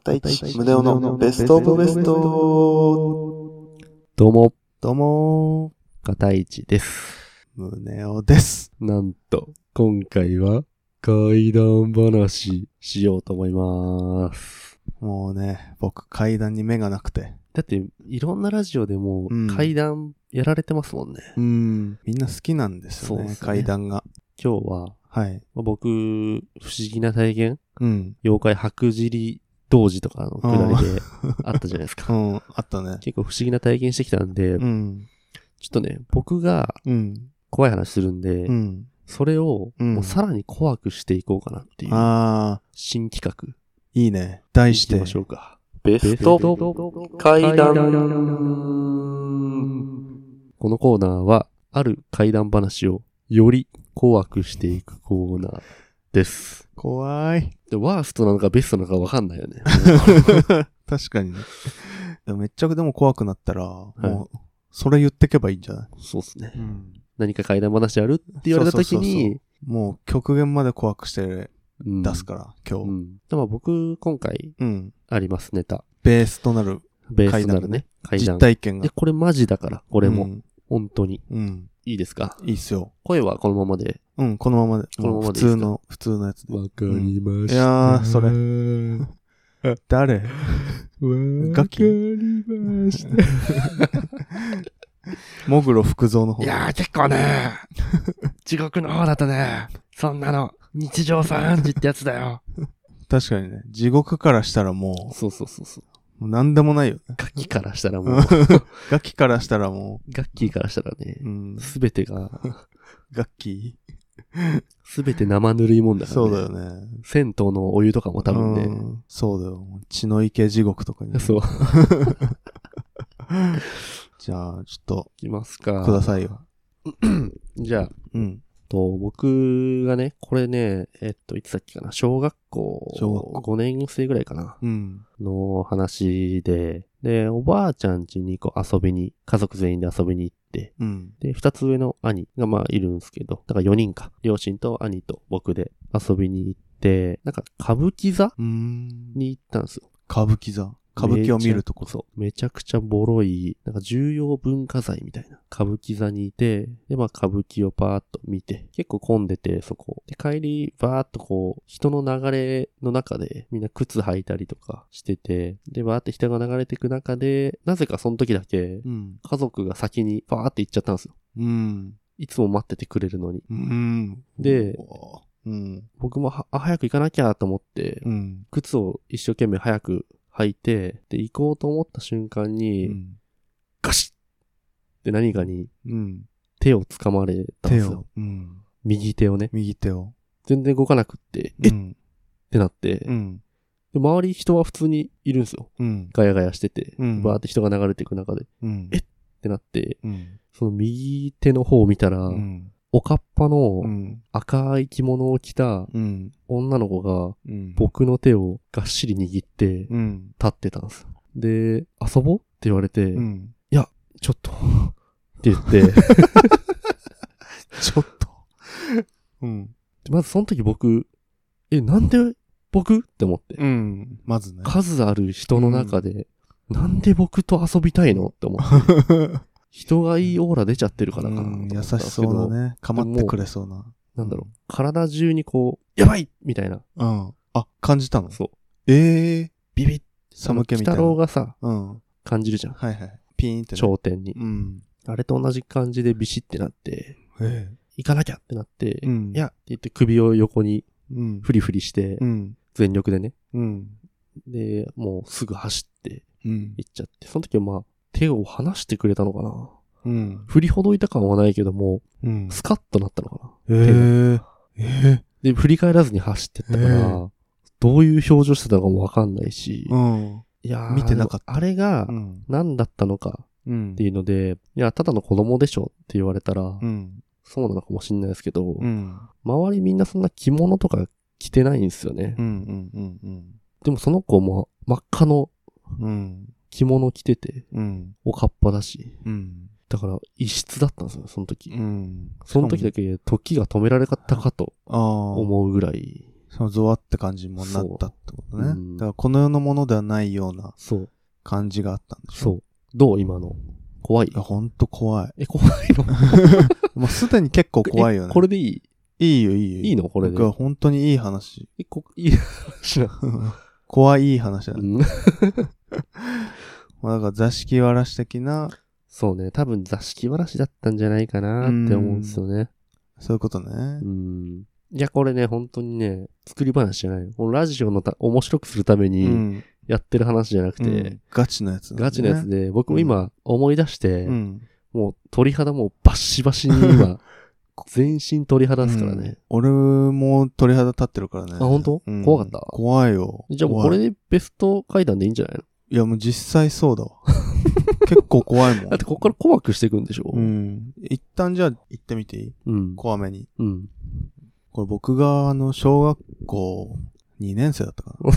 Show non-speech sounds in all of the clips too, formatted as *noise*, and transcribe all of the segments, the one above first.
片市宗男のベストオブベスト。どうも、どうも片市です。ー、宗男です。なんと、今回は怪談話しようと思います。もうね、僕階段に目がなくて。だって、いろんなラジオでもうん怪談やられてますもんね。うん。みんな好きなんですよね、そうっすね階段が。今日は、はい。まあ僕、不思議な体験？うん。妖怪白尻童子とかのくだりであったじゃないですうか。ん、あったね。結構不思議な体験してきたんで、うん。ちょっとね、僕がうん。怖い話するんで、うん。それをうんもうさらに怖くしていこうかなっていうあ新企画。ー、いいね。題してま。しょうか。ベスト怪談。このコーナーは、ある怪談話をより怖くしていくコーナーです。怖い。でワーストなのかベストなのかわかんないよね。*laughs* 確かにね。めっちゃでも怖くなったら、もう、それ言ってけばいいんじゃない？そうっすね。うん。何か怪談話あるって言われた時に、もう極限まで怖くしてうん出すから、今日。うん。でも僕、今回うん。あります、ネタ。ベースとなるベースとなるね。怪実談。体験がで、。これマジだから、これも。うん。本当に。うん。いいですか？いいっすよ。声はこのままで。うん、このままで。このまま普でいいですか？通の、普通のやつで。わかりまいやーそれれ。*laughs* 誰？わガキ？りました。もぐろ福蔵の方。いやー結構ね、地獄の方だとね、そんなの、日常茶飯事ってやつだよ。確かにね。地獄からしたらもそうそうそうそう。う、もう何でもないよね。ガキからしたらもう、*laughs* ガキからしたらもガッキーからしたらねう、う、ん、すべてが、*laughs* ガッキ *laughs* すべて生ぬるいもんー。だからね。そうだよね。銭湯のお湯とかも多分ね、うんそうだよ。血の池地獄とかに。そう。*laughs* じゃあ、ちょっと、いきますか。くださいよ。*clears throat* じゃあ、うん。と、僕がね、これね、えっと、いつだっけかな、小学校、小学校5年生ぐらいかな、うん。の話で、で、おばあちゃん家にこう遊びに、家族全員で遊びに行って、うん。で、二つ上の兄がまあいるんですけど、だから4人か。両親と兄と僕で遊びに行って、なんか歌舞伎座。に行ったんですよ。歌舞伎座。歌舞伎を見るとこそう。めちゃくちゃボロい、なんか重要文化財みたいな歌舞伎座にいて、で、まあ歌舞伎をパーッと見て、結構混んでて、そこ。で、帰り、バーッとこう、人の流れの中で、みんな靴履いたりとかしてて、で、バーって人が流れていく中で、なぜかその時だけ、うん。家族が先にバーって行っちゃったんですよ。うん。いつも待っててくれるのに。うん。でうん。僕もは、あ、早く行かなきゃと思って、うん。靴を一生懸命早く履いて、で、行こうと思った瞬間うに、ん。ガシッって何かにうん。手を掴まれたんですよ。うん。右手をね。右手を。全然動かなくって、えっ？うん。てなって、うん。で周り人は普通にいるんですよ。うん。ガヤガヤしてて、うんバーって人が流れていく中で、っうん。えてなって、うん。その右手の方を見たら、うん。おかっぱのうん。赤い着物を着たうん。女の子がうん。僕の手をがっしり握って立うん。ってたんですよ。で、遊ぼうって言われて、うん。ちょっと、って言って、ちょっと。うん。まずその時僕、え、なんで僕って思って。うん。まずね。数ある人の中で、なんで僕と遊びたいのって思って。*laughs* 人がいいオーラ出ちゃってるからかなうん優。しそうだね。かまってくれそうな。なんだろう。体中にこう、やばいみたいな。うん。あ、感じたの？そう。ええ。ビビッ。寒気みたい北郎な。がさ、うん。感じるじゃん。はいはい。ピーンってね。頂点に。うん。あれと同じ感じでビシってなって、え行かなきゃってなって、え。うん。いや、って言って首を横にうん。フリフリしてう、ん。全力でね。うん。で、もうすぐ走ってうん。行っちゃって、その時はまあ、手を離してくれたのかな？うん。振りほどいた感はないけども、うん。スカッとなったのかな？ええ。えで、振り返らずに走ってったかへら、どういう表情してたのかもわかんないしえ。、うん。いやー見てなかったあれがうん。何だったのかうんっていうので、いや、ただの子供でしょって言われたら、うん。そうなのかもしんないですけど、うん。周りみんなそんな着物とか着てないんですよね。うん。うん。うん。でもその子も真っ赤のうん。着物着てて、うん。おかっぱだし、うん。だから異質だったんですよ、その時。うん。その時だけ時が止められたかとああ。思うぐらい、そのゾワって感じにもなったってことね。うんだからこの世のものではないようなそう。感じがあったんでしょ？そう。どう今の？怖い？ほんと怖い。え、怖いの？*laughs* もうすでに結構怖いよね。えこれでいい？いいよ、いいよ。いいの？これで僕は本当にいい話。え、こ、いい話な。*laughs* 怖いいい話だね。うん *laughs* まあだから座敷わらし的な、そうね。多分座敷わらしだったんじゃないかなって思うんですよね。そういうことねう。ん。いや、これね、本当にね、作り話じゃないよ。このラジオのた面白くするためうにん。やってる話じゃなくて、うんガチのやつ。ガチのやつで、僕も今思い出して、うん。もう鳥肌もうバッシバシに今、*laughs* 全身鳥肌ですからうんね。俺も鳥肌立ってるからね。あ本当？うん怖かった？怖いよ。じゃあもうこれでベスト階段でいいんじゃないの？いやもう実際そうだわ。*laughs* 結構怖いもん。だってここから怖くしていくんでしょ？うん。一旦じゃあ行ってみていい？うん。怖めに。うん。これ僕があの、小学校2年生だったかな。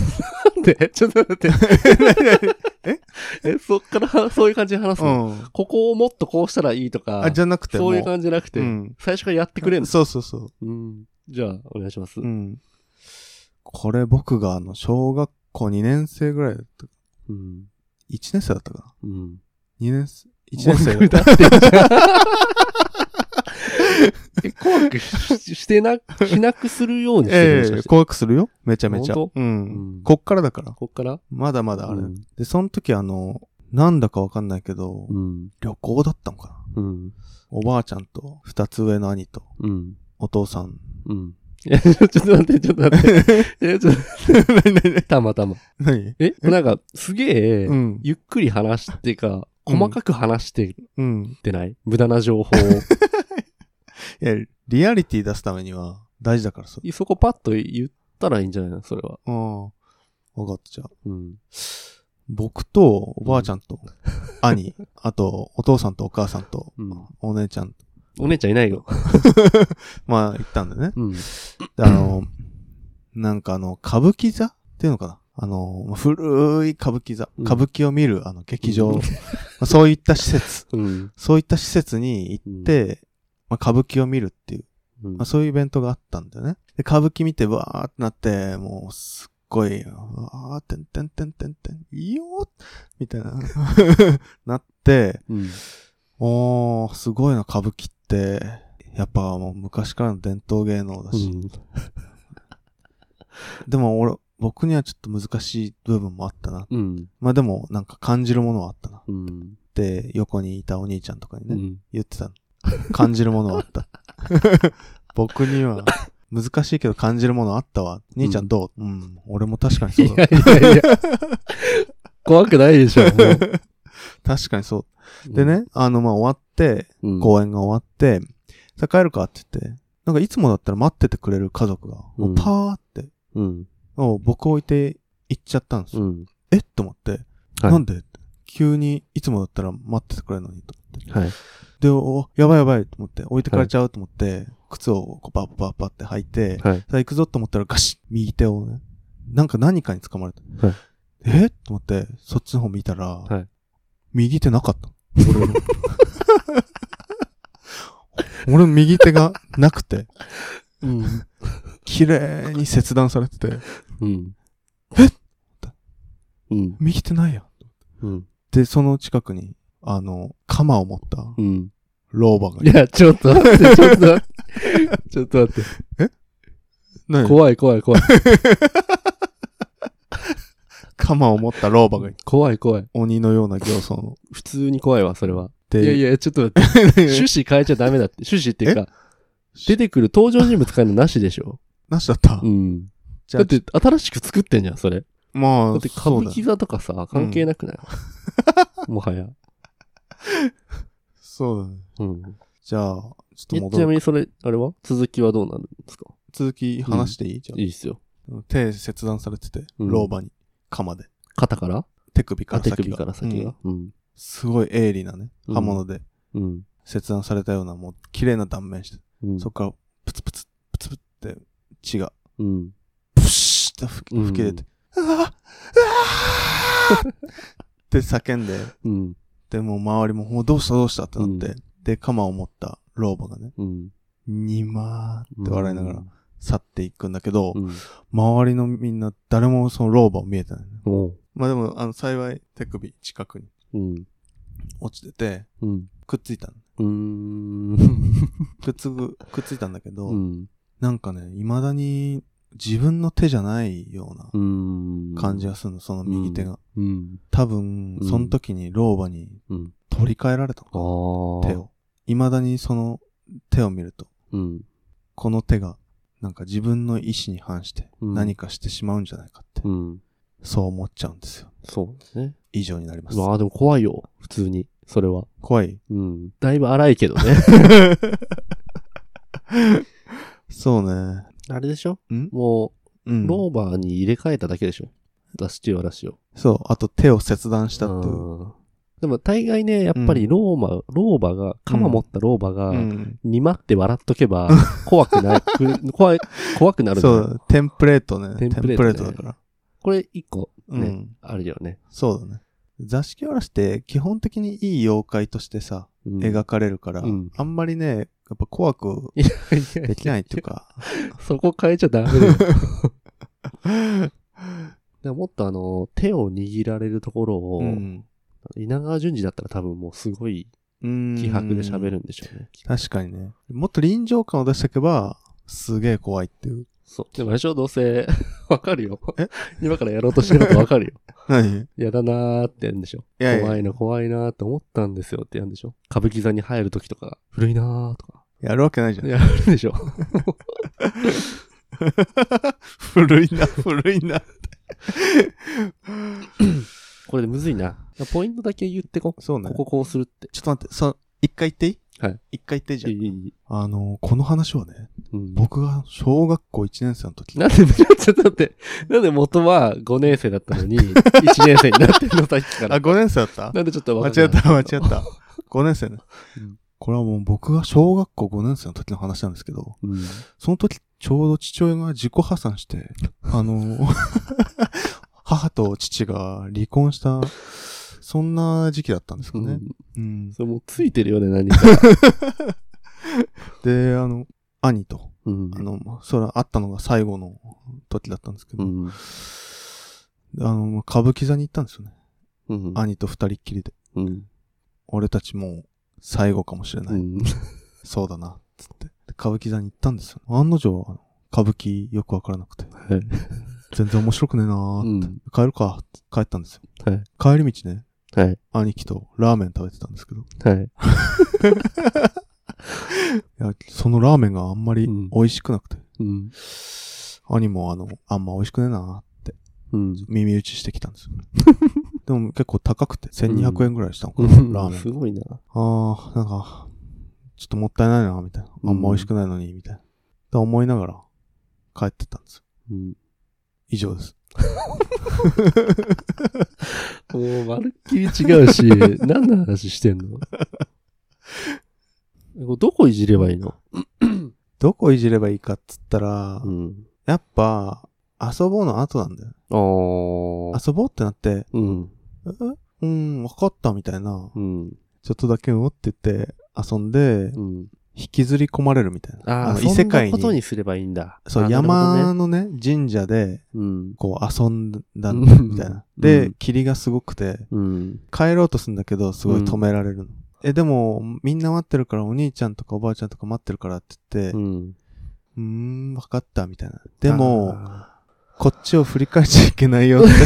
なんで？*laughs* ちょっと待って。*laughs* え？え、そっからはそういう感じで話すの、うん。ここをもっとこうしたらいいとか、あ、じゃなくてもそういう感じじゃなくて、うん。最初からやってくれんの？そうそうそう。うん。じゃあ、お願いします。うん。これ僕があの、小学校2年生ぐらいだった。うん。1年生だったかうん。な ?2 年生 ?1 年生だってんじゃんえ怖くししてな、しなくするようにしてるええもしか？して怖くするよめちゃめちゃ。ううんん。こっからだから。こっから？まだまだあれ。うんで、その時あの、なんだかわかんないけど、うん。旅行だったのかなうん。おばあちゃんと、二つ上の兄と、うん。お父さん。うん。いや、ちょっと待って、ちょっと待って。*laughs* え、ちょっと、たまたま。何？え、なんか、すげえ、うん。ゆっくり話してか、うん細かく話してうん。ってない、無駄な情報を。*laughs* いや、リアリティ出すためには大事だからさ。そこパッと言ったらいいんじゃないの？それは。うん。わかった、じゃあ。うん。僕と、おばあちゃんと、兄、あと、お父さんとお母さんと、うん。お姉ちゃん。お姉ちゃんいないよ。*laughs* まあ、行ったんだよね。うん。であの、なんかあの、歌舞伎座？っていうのかな？あの、まあ古い歌舞伎座。うん歌舞伎を見る、あの、劇場。うんまあそういった施設。*laughs* うん。そういった施設に行って、まあ、歌舞伎を見るっていう、うんまあ、そういうイベントがあったんだよね。で、歌舞伎見てわーってなって、もうすっごい、わーってんてんてんてんてん、いいよーみたいな、*laughs* なって、うん。おー、すごいな、歌舞伎って、やっぱもう昔からの伝統芸能だし。うん。*laughs* でも俺、僕にはちょっと難しい部分もあったな。うん。まあでも、なんか感じるものはあったな。うん。って、横にいたお兄ちゃんとかにね、うん。言ってたの。感じるものはあった。*laughs* 僕には、難しいけど感じるものあったわ。兄ちゃんどう？うん、俺も確かにそいうだ。やいやいや。怖くないでしょ、もう確かにそう。で、ね、あの、まあ、終わって、うん、公演が終わって、さあ帰るかって言って、なんかいつもだったら待っててくれる家族が、パーって、うん。もう僕置いて行っちゃったんですよ。うん。えっと思って、はいなんで急にいつもだったら待っててくれるのにと思って。はい。で、お、やばいやばいと思って、置いてかれちゃうと思って、靴をこうバッバッバッって履いて、はい。さあ行くぞと思ったらガシッ右手をね、なんか何かに掴まれた。はいえと思って、そっちの方見たら、はい右手なかった。俺の。*laughs* 俺の右手がなくて、うん。綺麗に切断されてて、うん。え？うん。右手ないやん。うん。で、その近くに、あの、鎌を持ったうん。老婆がいる。いや、ちょっと待って、ちょっと待って。ちょっと待って。何？怖い怖い怖い。*laughs* 鎌を持った老婆が。怖い怖い。鬼のような形相の。普通に怖いわ、それは。いで、やいや、ちょっと待って。*laughs* 趣旨変えちゃダメだって。趣旨っていうか、出てくる登場人物変えるのなしでしょ？なしだった。うん。じだって、新しく作ってんじゃん、それ。まあ、だって、歌舞伎座とかさ、関係なくない、*laughs* もはや。そうだね。うん。じゃあ、ちょっとえ戻る。ちなみにそれ、あれは？続きはどうなるんですか？続き話していい、じゃいいっすよ。あ。手切断されてて、うん老婆に、鎌で。肩から？手首から先が。首から先うんが。うん。すごい鋭利なね、うん刃物でうん。切断されたような、もう綺麗な断面して、うん。そっからプツプツ、プツプツって血が、うん。プシッって吹き出て、うわうわーって叫んで、うん。で、もう周りも、もうどうしたどうした？ってなって、うで、鎌を持った老婆がね、うん。にまーって笑いながら、去っていくんだけど、うん。周りのみんな誰もその老婆を見えてない。まあでも、あの、幸い手首近くにうん。落ちてて、うん。くっついた。*laughs* くっつく、くっついたんだけど、うん。なんかね、未だに自分の手じゃないようなうん。感じがするの、その右手が。うん。多分、うんその時に老婆にうん。取り替えられた。のかな、手。を。未だにその手を見ると、うん。この手が、なんか自分の意志に反してうん何かしてしまうんじゃないかって、うん。そう思っちゃうんですよ。そうですね。以上になります。まあでも怖いよ。普通に。それは。怖いうん。だいぶ荒いけどね。*laughs* そうね。あれでしょ？ん？もう、うん。ローバーに入れ替えただけでしょ？ダスティオラシを。そう。あと手を切断したっていう。うんでも大概ね、やっぱりローマ、ローバが、鎌持ったローバが、うん。にまって笑っとけば、怖くない、く *laughs* 怖い、怖くなるそう、テンプレートね。テンプレートねートだから。これ一個ね、うん。あるよね。そうだね。座敷わらしって基本的にいい妖怪としてさ、うん描かれるから、うんあんまりね、やっぱ怖くできないっていうか、そこ変えちゃダメだよ。*laughs* でももっとあの、手を握られるところを、うん。稲川淳二だったら多分もうすごい気迫で喋るんでしょうね。確かにね。もっと臨場感を出していけば、すげえ怖いっていう。そう。でもあれでしょ？どうせ、*laughs* わかるよ。え？今からやろうとしてることわかるよ。*laughs* 何？やだなーってやるんでしょ？いやいや怖いの怖いなーって思ったんですよってやるんでしょ？歌舞伎座に入るときとか、古いなーとか。やるわけないじゃん。やるでしょ？*laughs* 古いな、古いな。これでむずいな。ポイントだけ言ってこ。そうね。こここうするって。ちょっと待って、そ、一回言っていい？はい。一回言っていいじゃん。いいいいあの、この話はね、うん、僕が小学校1年生の時。なんで、ちょっと待って、なんで元は5年生だったのに、*laughs* 1年生になってんのさっきかあ、ら。5年生だった？なんでちょっとわ間かんない違った、間違った。*laughs* 5年生ねうん。これはもう僕が小学校5年生の時の話なんですけど、うん。その時ちょうど父親が自己破産して、あの、母と父が離婚した、そんな時期だったんですかね。うん。うん。それもうついてるよね、何か。*laughs* で、あの、兄と、うん。あの、それあったのが最後の時だったんですけど、うん。あの、歌舞伎座に行ったんですよね。うん。兄と二人っきりで。うん。俺たちもう最後かもしれない。うん。*laughs* そうだな、つって。で歌舞伎座に行ったんですよ。案の定、歌舞伎よくわからなくて。はい。全然面白くねえなうーって。ん。帰るか、帰ったんですよ。はい。帰り道ね、はい。兄貴とラーメン食べてたんですけど、いはい。*laughs* や、そのラーメンがあんまりうん美味しくなくて、うん。兄もあの、あんま美味しくねえなーってうん。耳打ちしてきたんですよ。*laughs* でも結構高くて、1200円ぐらいしたのかな、ラーメンす。ごいな。ああ、なんか、ちょっともったいないな、みたいな。あんま美味しくないのに、みたいな。と思いながら帰ってったんですよ。うん。以上です。*laughs* もう、まるっきり違うし、*laughs* 何の話してんの？これどこいじればいいの？*coughs* どこいじればいいかっつったら、うん。やっぱ、遊ぼうの後なんだよ。遊ぼうってなって、うん。え？うん、わかったみたいな。うん。ちょっとだけうんって言って遊んで、うん。引きずり込まれるみたいな。ああ、異世界に。ことにすればいいんだ。そう、ね山のね、神社で、うん。こう遊んだんうんみたいな。うでん、霧がすごくて、うん。帰ろうとするんだけど、すごい止められるの。え、でも、みんな待ってるから、お兄ちゃんとかおばあちゃんとか待ってるからって言って、うん。うーん、わかった、みたいな。でも、あこっちを振り返っちゃいけないよって。*laughs*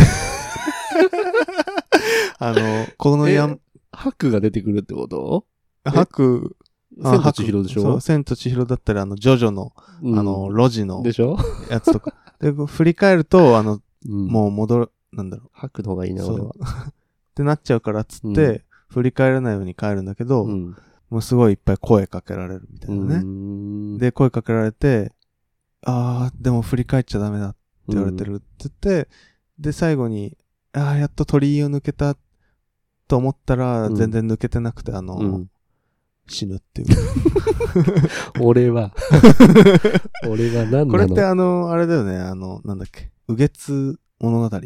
あの、このやー、白が出てくるってこと？白、あ千と千尋でしょ？そう、千と千尋だったり、あの、ジョジョの、うんあの、路地のでしょ？やつとか。で、振り返ると、あの、うんもう戻る、なんだろう。白の方がいいな、そう俺は。ってなっちゃうからっつって、うん振り返らないように帰るんだけど、うん。もうすごいいっぱい声かけられるみたいなね。ねで、声かけられて、あー、でも振り返っちゃダメだって言われてるって言って、で、最後に、あー、やっと鳥居を抜けたと思ったら、うん全然抜けてなくて、あの、うん。死ぬっていう。*laughs* 俺は、*laughs* 俺が何なの？これってあの、あれだよね、あの、なんだっけ、右月物語？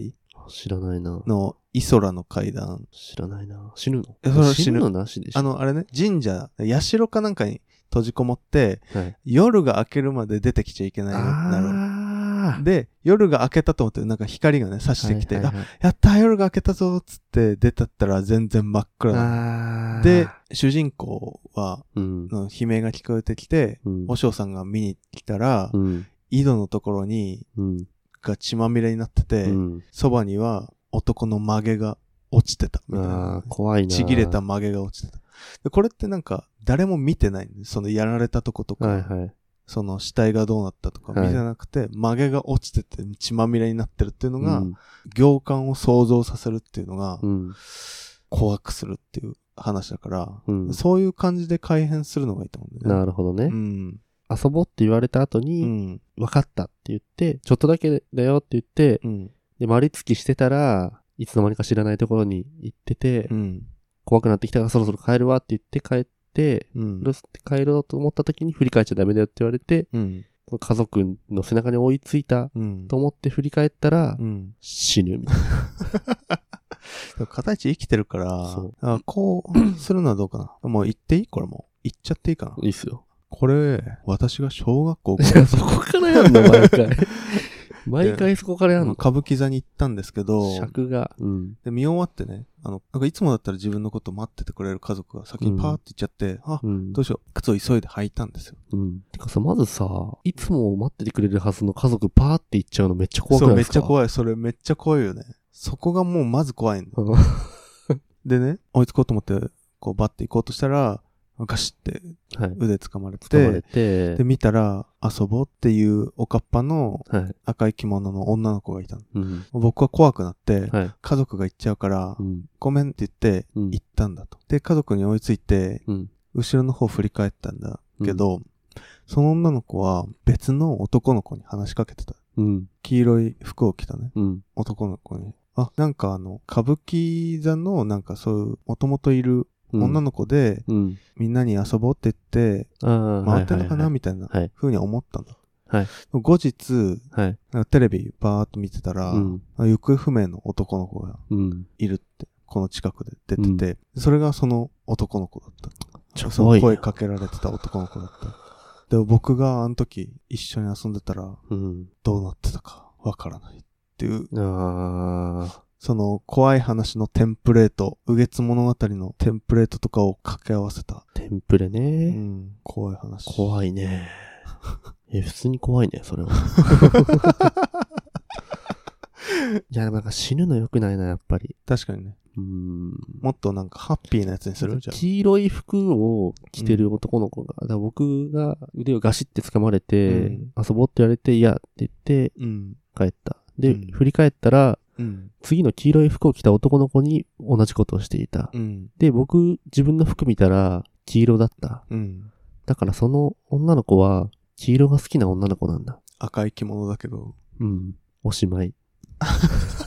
知らないな。のイソラの階段。知らないな。死ぬの？えそれは死ぬのなしでしょあの、あれね、神社、社かなんかに閉じこもって、はい。夜が明けるまで出てきちゃいけないようになる。で、夜が明けたと思って、なんか光がね、差してきて、はいはいはいあ、やった夜が明けたぞっつって出たったら全然真っ暗。で、、主人公は、うん。の悲鳴が聞こえてきて、うん。お嬢さんが見に来たら、うん。井戸のところに、うん。が血まみれになってて、うん。そばには男の曲げが落ちてたみたいあなあ、。怖いな。ちぎれた。曲げが落ちてた。でこれってなんか、誰も見てないそのやられたとことか、はいはい。その死体がどうなったとかはい見てなくて、曲げが落ちてて血まみれになってるっていうのが、うん行間を想像させるっていうのが、うん。怖くするっていう話だから、うん。そういう感じで改変するのがいいと思うんだよね。なるほどね。うん。遊ぼうって言われた後うに、ん。分かったって言って、ちょっとだけだよって言って、うん。で、丸つきしてたら、いつの間にか知らないところに行ってて、うん。怖くなってきたからそろそろ帰るわって言って帰って、うん。ロスって帰ろうと思った時に振り返っちゃダメだよって言われて、うん。家族の背中に追いついたうん。と思って振り返ったら、うん。死ぬみたい *laughs* でも片一生きてるからあこうするのはどうかな。もう言っていいこれもう。言っちゃっていいかな。な。いいっすよ。これ、私が小学校いや、そこからやんの、毎回。*laughs* *laughs* 毎回そこからやんの？歌舞伎座に行ったんですけど、尺が。うん。で、見終わってね、あの、なんかいつもだったら自分のこと待っててくれる家族が先にパーって行っちゃって、あ、うんど。うしよう。靴を急いで履いたんですよ。うん。てかさ、まずさ、いつも待っててくれるはずの家族パーって行っちゃうのめっちゃ怖くそう、ないですか？い。めっちゃ怖い。それめっちゃ怖いよね。そこがもうまず怖いんだ。う *laughs* んでね、追いつこうと思って、こうバッて行こうとしたら、ガシってはい。腕掴まれて、掴まれてで、、見たら、遊ぼうっていうおかっぱのはい。赤い着物の女の子がいたの。うん。僕は怖くなって、はい。家族が行っちゃうから、うん。ごめんって言って、うん行ったんだと。で、家族に追いついて、うん。後ろの方振り返ったんだけど、その女の子は別の男の子に話しかけてた。うん。黄色い服を着たね、うん。男の子に。あ、なんかあの、歌舞伎座のなんかそういう、もともといるうん。女の子で、うん。みんなに遊ぼうって言って、回ってんのかな、はいみたいなはい風に思ったんだ。はい後日、はい。テレビバーっと見てたら、うん。行方不明の男の子がうん。いるって、この近くで出てて、それがその男の子だった。ちょその声かけられてた男の子だった。でも僕があの時一緒に遊んでたらうん。どうなってたかわからないっていう、ああ、その怖い話のテンプレート、右月物語のテンプレートとかを掛け合わせた、テンプレうね。ん、怖い話。怖いね。え、普通に怖いね、それは。いや、なんか死ぬの良くないな、やっぱり。確かにね。うん。もっとなんかハッピーなやつにする？じゃん。黄色い服を着てる男の子が、だから僕が腕をガシって掴まれて、うん遊ぼうって言われて、いやって言ってうん。帰った。で、うん振り返ったら、うん。次の黄色い服を着た男の子に同じことをしていた。うん。で、僕、自分の服見たら、黄色だった。うん。だからその女の子は、黄色が好きな女の子なんだ。赤い着物だけど。うん。おしまい。*laughs*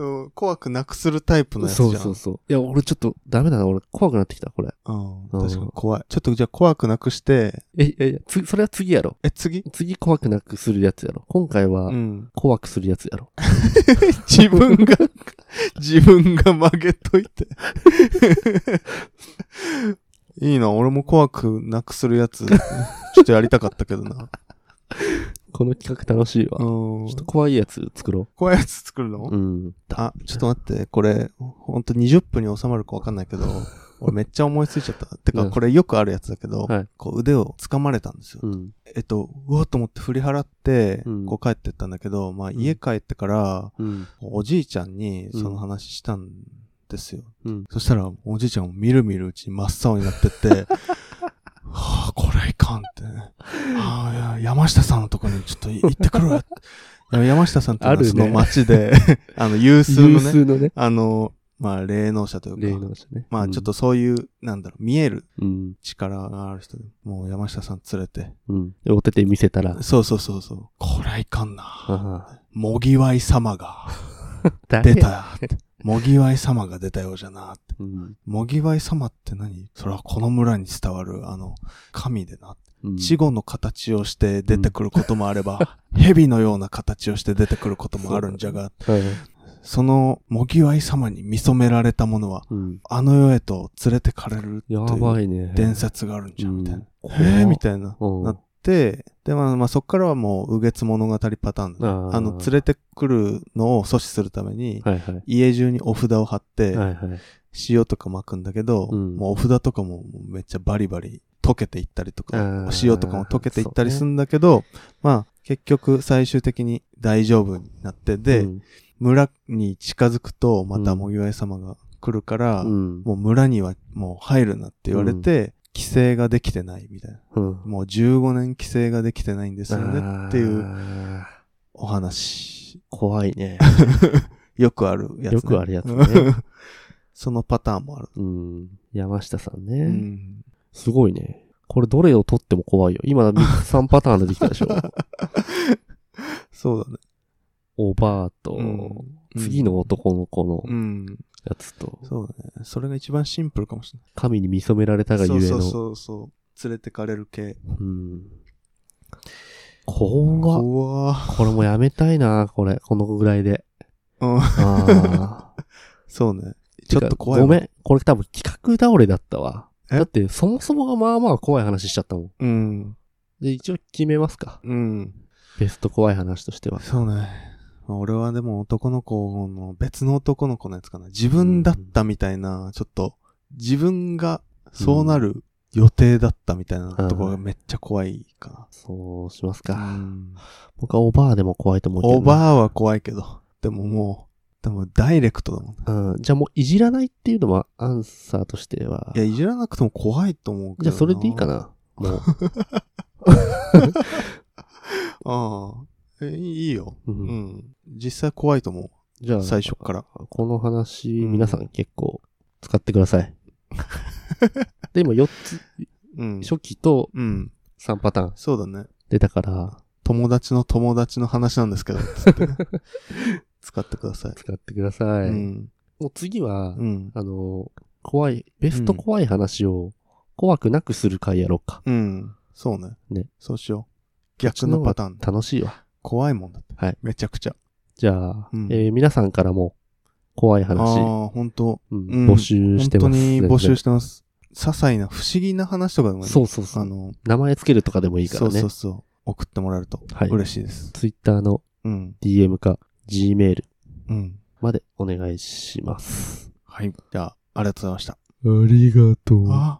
そう、怖くなくするタイプのやつじゃん。そうそうそう。いや、俺ちょっとダメだな。俺怖くなってきた、これ。うん。うん確かに怖い。ちょっとじゃあ怖くなくして、え、いやいや、つ、それは次やろ。え、次？次怖くなくするやつやろ。今回はうん。怖くするやつやろ。*laughs* 自分が、*laughs* 自分が曲げといて。*laughs* いいな、俺も怖くなくするやつ、ちょっとやりたかったけどな。この企画楽しいわ。うんちょっと怖いやつ作ろ怖いやつ作るの、う。うん。あ、ちょっと待って、これ、ほんと20分に収まるかわかんないけど、*laughs* 俺めっちゃ思いついちゃった。てか、うんこれよくあるやつだけど、はいこう腕を掴まれたんですよ。うん。えっと、うわっと思って振り払って、うんこう帰ってったんだけど、まあん家帰ってから、うん。おじいちゃんにその話したんですよ。うん。そしたら、おじいちゃんもみるみるうちに真っ青になってって、*laughs* はあ、これはいかんってね。ああ、いや、山下さんのとこにちょっと行ってくるわ *laughs* 山下さんっていうのその町で、*laughs* あの、有数の有ね、数のね。あの、まあ、霊能者というか、霊能者ね。まあ、ちょっとそういう、なんだろう、見えるうん。力がある人で、もう山下さん連れて、うん。で、お手手見せたら。そうそうそうそう、これはいかんな。あもぎわい様が *laughs* あ出た。もぎわい様が出たようじゃなって。うん。もぎわい様って何？それはこの村に伝わる、あの、神でな。うんの形をして出てくることもあれば、*laughs* 蛇のような形をして出てくることもあるんじゃが、はい。その、もぎわい様に見初められた者は、うん。あの世へと連れてかれるとやいう。伝説があるんじゃん、みたいな。うんえー、みたいな、うんなって、で、まあ、まあ、そっからはもう、右月物語パターンあーあの、連れてくるのを阻止するために、はいはい。家中にお札を貼って、はいはい。塩とか巻くんだけど、うんもうお札とかもめっちゃバリバリ溶けていったりとか塩とかも溶けていったりするんだけど、まあ結局最終的に大丈夫になって、で、うん村に近づくとまたもぎわい様が来るから、うん。もう村にはもう入るなって言われて、規制ができてないみたいな。うん。もう15年規制ができてないんですよねっていうお話。怖いね。*laughs* よくあるやつ、ね。よくあるやつね。*laughs* そのパターンもある。うん。山下さんうね。ん。すごいね。これどれを取っても怖いよ。今3パターン出てきたでしょ。*laughs* そうだね。おばあと、うん次の男の子のうん。やつと、そうだね。それが一番シンプルかもしれない。神に見初められたがゆえの。そうそうそうそう。連れてかれる系。うん。怖っ怖ーこれもやめたいな、これ。このぐらいで。うん。ああ。*laughs* そうね。ちょっと怖いわごめん。これ多分企画倒れだったわ。え？だって、そもそもがまあまあ怖い話しちゃったもん。うん。で、一応決めますか。うん。ベスト怖い話としては。そうね。まあ俺はでも男の子の、別の男の子のやつかな。自分だったみたいな、ちょっと、自分がそうなる予定だったみたいなところがめっちゃ怖いかそうしますな。か。うん。僕はおばあでも怖いと思うけどな。おばあは怖いけど、でももう、でもダイレクトだもん。うん。じゃあもういじらないっていうのもアンサーとしては。いや、いじらなくても怖いと思うけど。じゃあそれでいいか。な。もう。*laughs* ああ。え、いいよ。ううんん。実際怖いと思じゃあ、う。最初から。この話、うん皆さん結構使ってください。*laughs* で、今4つ、うん。初期とうん。3パターンそうだね。出たから、友達の友達の話なんですけど、つって使ってください。使ってください。うん。もう次は、うん。あの、怖い、ベスト怖い話を怖くなくする回やろうか。うん。そうね。ね。そうしよう。逆のパターン。楽しいわ。怖いもんだって。はい。めちゃくちゃ。じゃあ、うんえー皆さんからも怖いあ話、あ、本当うんうん募集して本当ます。に募集全してます。些細な不思議な話とかでもいい。然そうそうそう。あの、名前つけるとかでもいいからね。そうそうそう。送ってもらえるとはい嬉しいです。ツイッターのうん。DM か Gmail うん。までお願いします。はい。じゃあ、ありがとうございました。ありがとうあ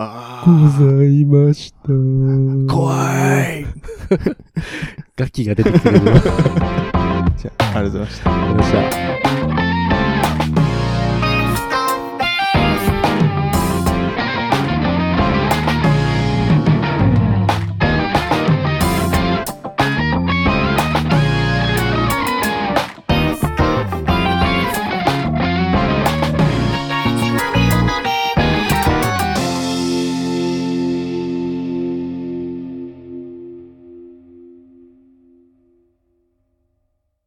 ああ。いました。怖い *laughs* ガキが出てくるわ。*laughs* じゃあ、ありがとうございました。よっしゃ。